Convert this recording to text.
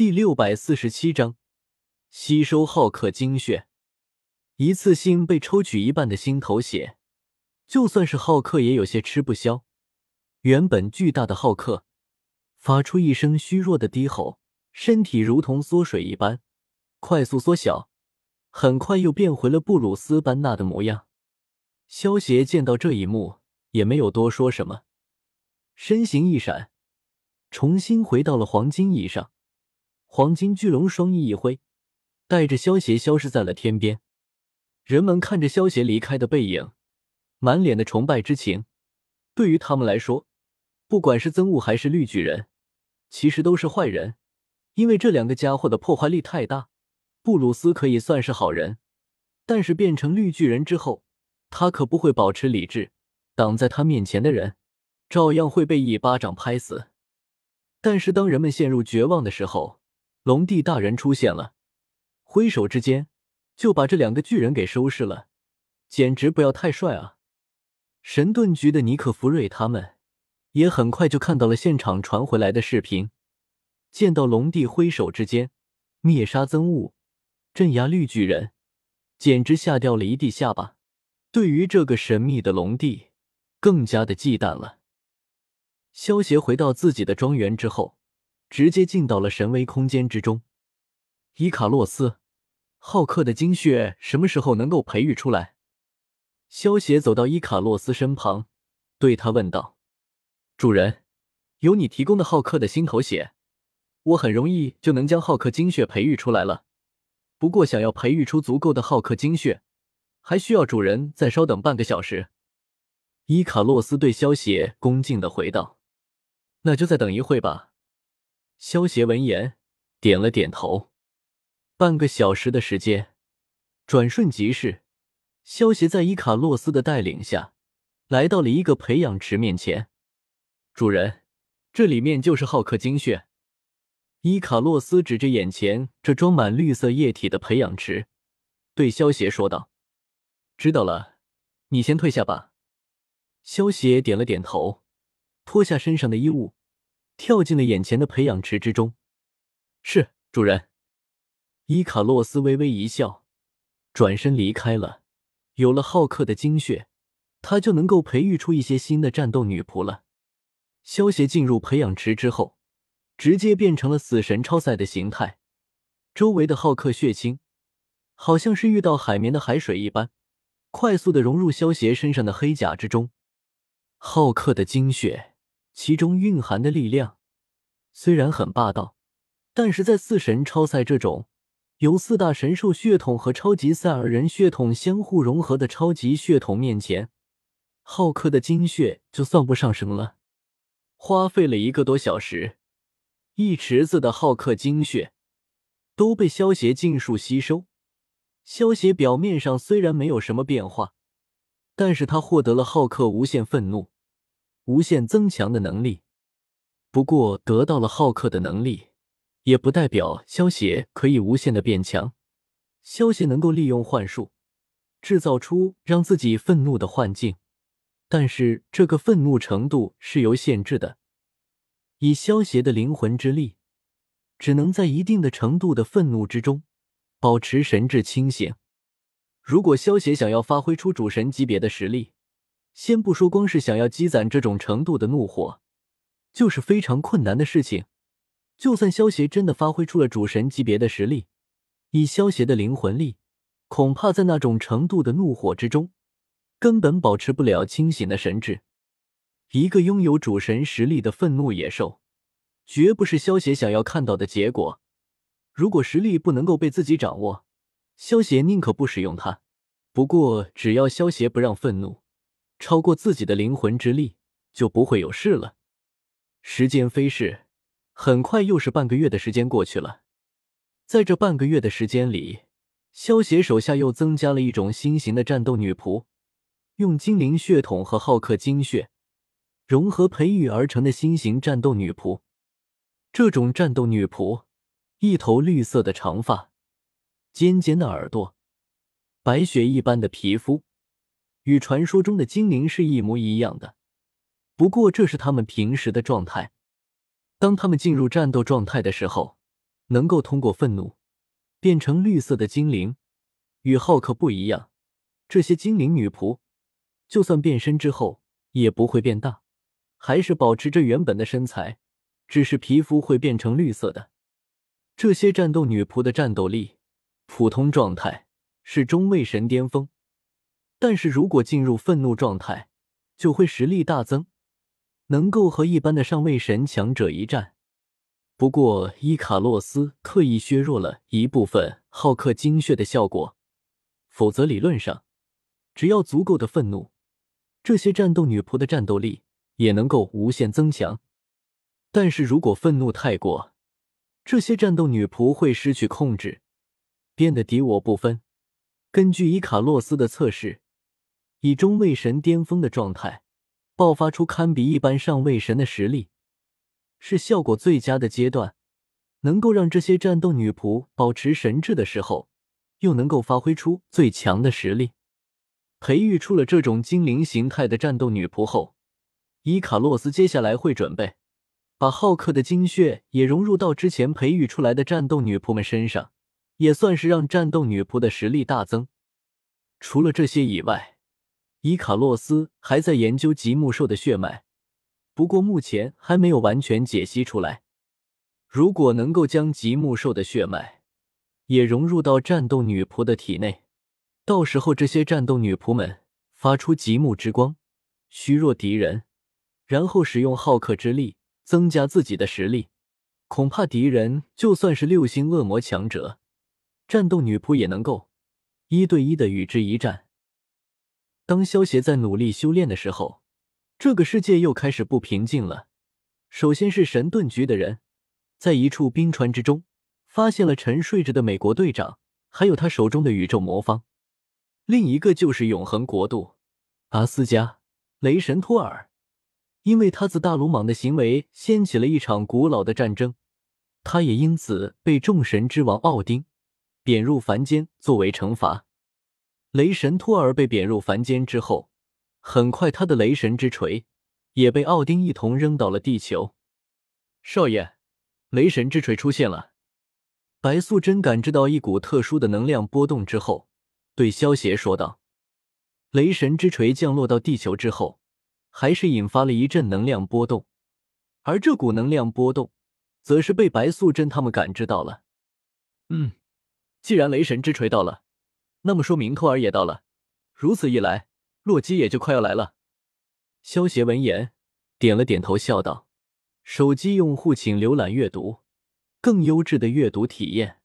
第六百四十七章，吸收浩克精血。一次性被抽取一半的心头血，就算是浩克也有些吃不消。原本巨大的浩克发出一声虚弱的低吼，身体如同缩水一般快速缩小，很快又变回了布鲁斯·班纳的模样。萧协见到这一幕，也没有多说什么，身形一闪，重新回到了黄金椅上。黄金巨龙双翼一挥，带着萧协消失在了天边。人们看着萧协离开的背影，满脸的崇拜之情。对于他们来说，不管是憎恶还是绿巨人，其实都是坏人，因为这两个家伙的破坏力太大。布鲁斯可以算是好人，但是变成绿巨人之后，他可不会保持理智。挡在他面前的人，照样会被一巴掌拍死。但是当人们陷入绝望的时候，龙帝大人出现了，挥手之间就把这两个巨人给收拾了，简直不要太帅啊！神盾局的尼克弗瑞他们也很快就看到了现场传回来的视频，见到龙帝挥手之间灭杀憎恶、镇压绿巨人，简直吓掉了一地下巴。对于这个神秘的龙帝，更加的忌惮了。萧协回到自己的庄园之后。直接进到了神威空间之中。伊卡洛斯，浩克的精血什么时候能够培育出来？萧协走到伊卡洛斯身旁，对他问道：“主人，有你提供的浩克的心头血，我很容易就能将浩克精血培育出来了。不过，想要培育出足够的浩克精血，还需要主人再稍等半个小时。”伊卡洛斯对萧协恭敬的回道：“那就再等一会吧。”萧协闻言点了点头。半个小时的时间转瞬即逝，萧协在伊卡洛斯的带领下来到了一个培养池面前。主人，这里面就是浩克精血。伊卡洛斯指着眼前这装满绿色液体的培养池，对萧协说道：“知道了，你先退下吧。”萧协点了点头，脱下身上的衣物。跳进了眼前的培养池之中。是主人。伊卡洛斯微微一笑，转身离开了。有了浩克的精血，他就能够培育出一些新的战斗女仆了。萧协进入培养池之后，直接变成了死神超赛的形态。周围的浩克血清，好像是遇到海绵的海水一般，快速的融入萧协身上的黑甲之中。浩克的精血。其中蕴含的力量虽然很霸道，但是在四神超赛这种由四大神兽血统和超级赛尔人血统相互融合的超级血统面前，浩克的精血就算不上什么了。花费了一个多小时，一池子的浩克精血都被萧协尽数吸收。萧协表面上虽然没有什么变化，但是他获得了浩克无限愤怒。无限增强的能力，不过得到了浩克的能力，也不代表萧协可以无限的变强。萧协能够利用幻术，制造出让自己愤怒的幻境，但是这个愤怒程度是有限制的。以萧协的灵魂之力，只能在一定的程度的愤怒之中保持神智清醒。如果萧协想要发挥出主神级别的实力，先不说，光是想要积攒这种程度的怒火，就是非常困难的事情。就算萧协真的发挥出了主神级别的实力，以萧协的灵魂力，恐怕在那种程度的怒火之中，根本保持不了清醒的神智。一个拥有主神实力的愤怒野兽，绝不是萧协想要看到的结果。如果实力不能够被自己掌握，萧协宁可不使用它。不过，只要萧协不让愤怒。超过自己的灵魂之力，就不会有事了。时间飞逝，很快又是半个月的时间过去了。在这半个月的时间里，萧协手下又增加了一种新型的战斗女仆，用精灵血统和浩克精血融合培育而成的新型战斗女仆。这种战斗女仆，一头绿色的长发，尖尖的耳朵，白雪一般的皮肤。与传说中的精灵是一模一样的，不过这是他们平时的状态。当他们进入战斗状态的时候，能够通过愤怒变成绿色的精灵。与浩克不一样，这些精灵女仆就算变身之后也不会变大，还是保持着原本的身材，只是皮肤会变成绿色的。这些战斗女仆的战斗力，普通状态是中位神巅峰，但是如果进入愤怒状态，就会实力大增，能够和一般的上位神强者一战。不过伊卡洛斯刻意削弱了一部分浩克精血的效果。否则，理论上，只要足够的愤怒，这些战斗女仆的战斗力也能够无限增强。但是如果愤怒太过，这些战斗女仆会失去控制，变得敌我不分。根据伊卡洛斯的测试，以中位神巅峰的状态爆发出堪比一般上位神的实力，是效果最佳的阶段，能够让这些战斗女仆保持神智的时候。又能够发挥出最强的实力，培育出了这种精灵形态的战斗女仆后，伊卡洛斯接下来会准备把浩克的精血也融入到之前培育出来的战斗女仆们身上，也算是让战斗女仆的实力大增。除了这些以外，伊卡洛斯还在研究极木兽的血脉，不过目前还没有完全解析出来。如果能够将极木兽的血脉，也融入到战斗女仆的体内，到时候这些战斗女仆们发出极目之光，虚弱敌人，然后使用浩克之力增加自己的实力，恐怕敌人就算是六星恶魔强者，战斗女仆也能够一对一的与之一战。当萧协在努力修炼的时候，这个世界又开始不平静了。首先是神盾局的人，在一处冰川之中。发现了沉睡着的美国队长，还有他手中的宇宙魔方。另一个就是永恒国度，阿斯加雷神托尔，因为他自大鲁莽的行为掀起了一场古老的战争，他也因此被众神之王奥丁贬入凡间作为惩罚。雷神托尔被贬入凡间之后，很快他的雷神之锤也被奥丁一同扔到了地球。少爷，雷神之锤出现了。白素贞感知到一股特殊的能量波动之后，对萧协说道：“雷神之锤降落到地球之后，还是引发了一阵能量波动，而这股能量波动，则是被白素贞他们感知到了。嗯，既然雷神之锤到了，那么说明托儿也到了。如此一来，洛基也就快要来了。”萧协闻言点了点头，笑道：“手机用户请浏览阅读。”更优质的阅读体验。